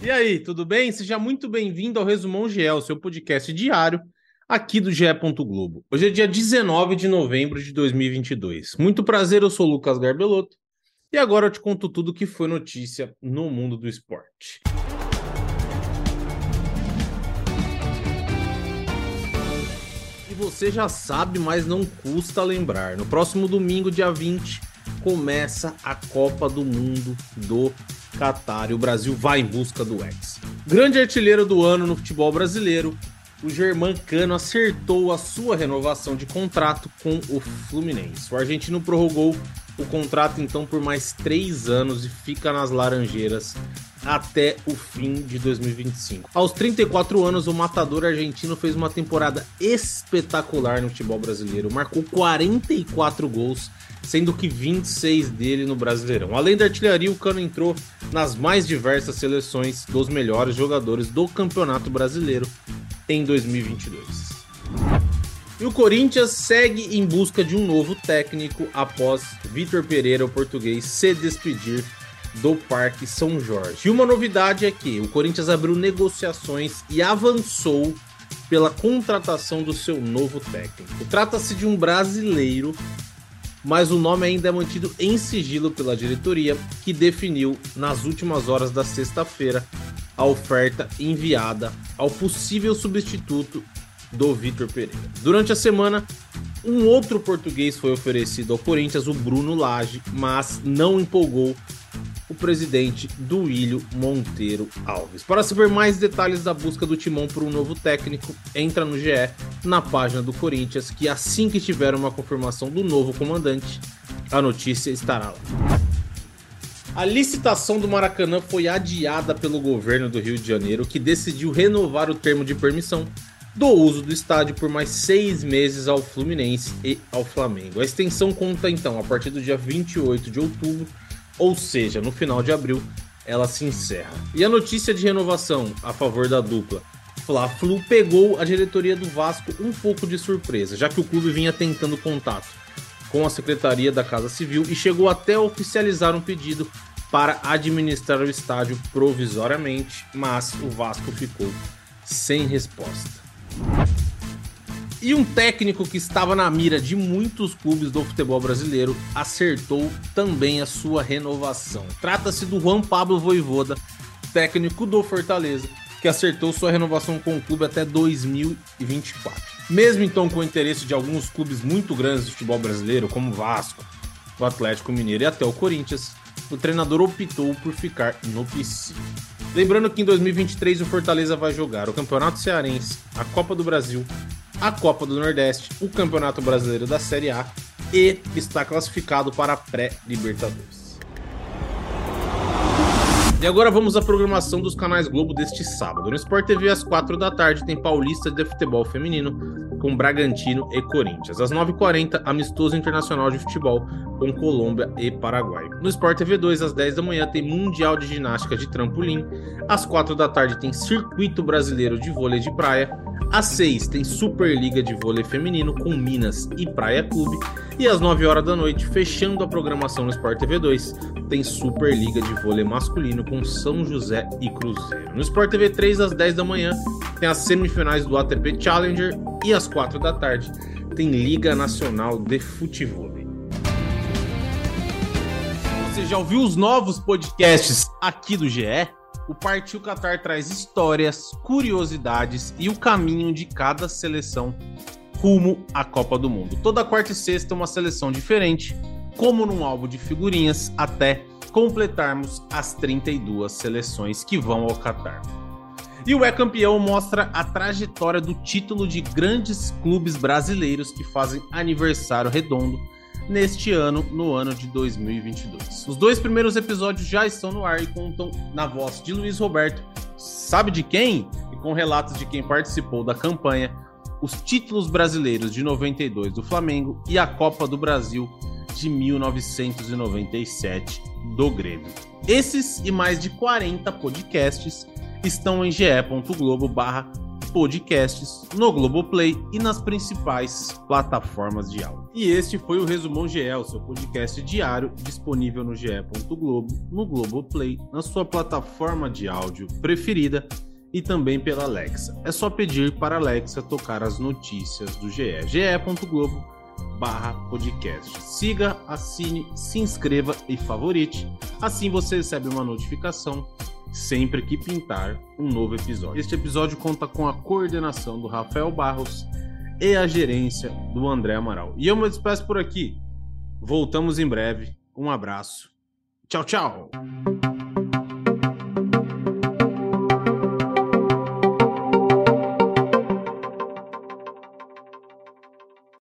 E aí, tudo bem? Seja muito bem-vindo ao Resumão o seu podcast diário aqui do GE. Globo. Hoje é dia 19 de novembro de 2022. Muito prazer, eu sou o Lucas Garbelotto e agora eu te conto tudo que foi notícia no mundo do esporte. E você já sabe, mas não custa lembrar. No próximo domingo, dia 20, começa a Copa do Mundo do Qatar e o Brasil vai em busca do ex. Grande artilheiro do ano no futebol brasileiro, o Germán Cano acertou a sua renovação de contrato com o Fluminense. O argentino prorrogou o contrato então por mais três anos e fica nas Laranjeiras até o fim de 2025. Aos 34 anos, o matador argentino fez uma temporada espetacular no futebol brasileiro, marcou 44 gols sendo que 26 dele no Brasileirão. Além da artilharia, o Cano entrou nas mais diversas seleções dos melhores jogadores do Campeonato Brasileiro em 2022. E o Corinthians segue em busca de um novo técnico após Vitor Pereira, o português, se despedir do Parque São Jorge. E uma novidade é que o Corinthians abriu negociações e avançou pela contratação do seu novo técnico. Trata-se de um brasileiro mas o nome ainda é mantido em sigilo pela diretoria, que definiu nas últimas horas da sexta-feira a oferta enviada ao possível substituto do Vitor Pereira. Durante a semana, um outro português foi oferecido ao Corinthians, o Bruno Lage, mas não empolgou o presidente do Ilho Monteiro Alves. Para saber mais detalhes da busca do Timão por um novo técnico, entra no GE, na página do Corinthians, que assim que tiver uma confirmação do novo comandante, a notícia estará lá. A licitação do Maracanã foi adiada pelo governo do Rio de Janeiro, que decidiu renovar o termo de permissão do uso do estádio por mais seis meses ao Fluminense e ao Flamengo. A extensão conta então a partir do dia 28 de outubro ou seja, no final de abril ela se encerra. E a notícia de renovação a favor da dupla Fla-Flu pegou a diretoria do Vasco um pouco de surpresa, já que o clube vinha tentando contato com a Secretaria da Casa Civil e chegou até a oficializar um pedido para administrar o estádio provisoriamente, mas o Vasco ficou sem resposta. E um técnico que estava na mira de muitos clubes do futebol brasileiro acertou também a sua renovação. Trata-se do Juan Pablo Voivoda, técnico do Fortaleza, que acertou sua renovação com o clube até 2024. Mesmo então com o interesse de alguns clubes muito grandes do futebol brasileiro, como o Vasco, o Atlético Mineiro e até o Corinthians, o treinador optou por ficar no PC. Lembrando que em 2023 o Fortaleza vai jogar o Campeonato Cearense, a Copa do Brasil, a Copa do Nordeste, o Campeonato Brasileiro da Série A e está classificado para a pré-Libertadores. E agora vamos à programação dos canais Globo deste sábado. No Sport TV, às 4 da tarde, tem Paulista de Futebol Feminino com Bragantino e Corinthians. Às 9h40, Amistoso Internacional de Futebol com Colômbia e Paraguai. No Sport TV 2, às 10 da manhã, tem Mundial de Ginástica de Trampolim. Às 4 da tarde, tem Circuito Brasileiro de Vôlei de Praia. Às 6 tem Superliga de Vôlei Feminino com Minas e Praia Clube. E às 9 horas da noite, fechando a programação no Sport TV 2, tem Superliga de Vôlei Masculino com São José e Cruzeiro. No Sport TV 3, às 10 da manhã, tem as semifinais do ATP Challenger. E às 4 da tarde, tem Liga Nacional de Futebol. Você já ouviu os novos podcasts aqui do GE? o Partiu Qatar traz histórias, curiosidades e o caminho de cada seleção rumo à Copa do Mundo. Toda quarta e sexta uma seleção diferente, como num álbum de figurinhas, até completarmos as 32 seleções que vão ao Qatar. E o É Campeão mostra a trajetória do título de grandes clubes brasileiros que fazem aniversário redondo neste ano, no ano de 2022. Os dois primeiros episódios já estão no ar e contam na voz de Luiz Roberto, sabe de quem? E com relatos de quem participou da campanha, os títulos brasileiros de 92 do Flamengo e a Copa do Brasil de 1997 do Grêmio. Esses e mais de 40 podcasts estão em ge.globo barra podcasts, no Globoplay e nas principais plataformas de áudio. E este foi o Resumão GE, o seu podcast diário disponível no ge.globo, no Globoplay, na sua plataforma de áudio preferida e também pela Alexa. É só pedir para a Alexa tocar as notícias do GE. ge.globo barra podcast. Siga, assine, se inscreva e favorite. Assim você recebe uma notificação sempre que pintar um novo episódio. Este episódio conta com a coordenação do Rafael Barros e a gerência do André Amaral. E eu me despeço por aqui. Voltamos em breve. Um abraço. Tchau, tchau.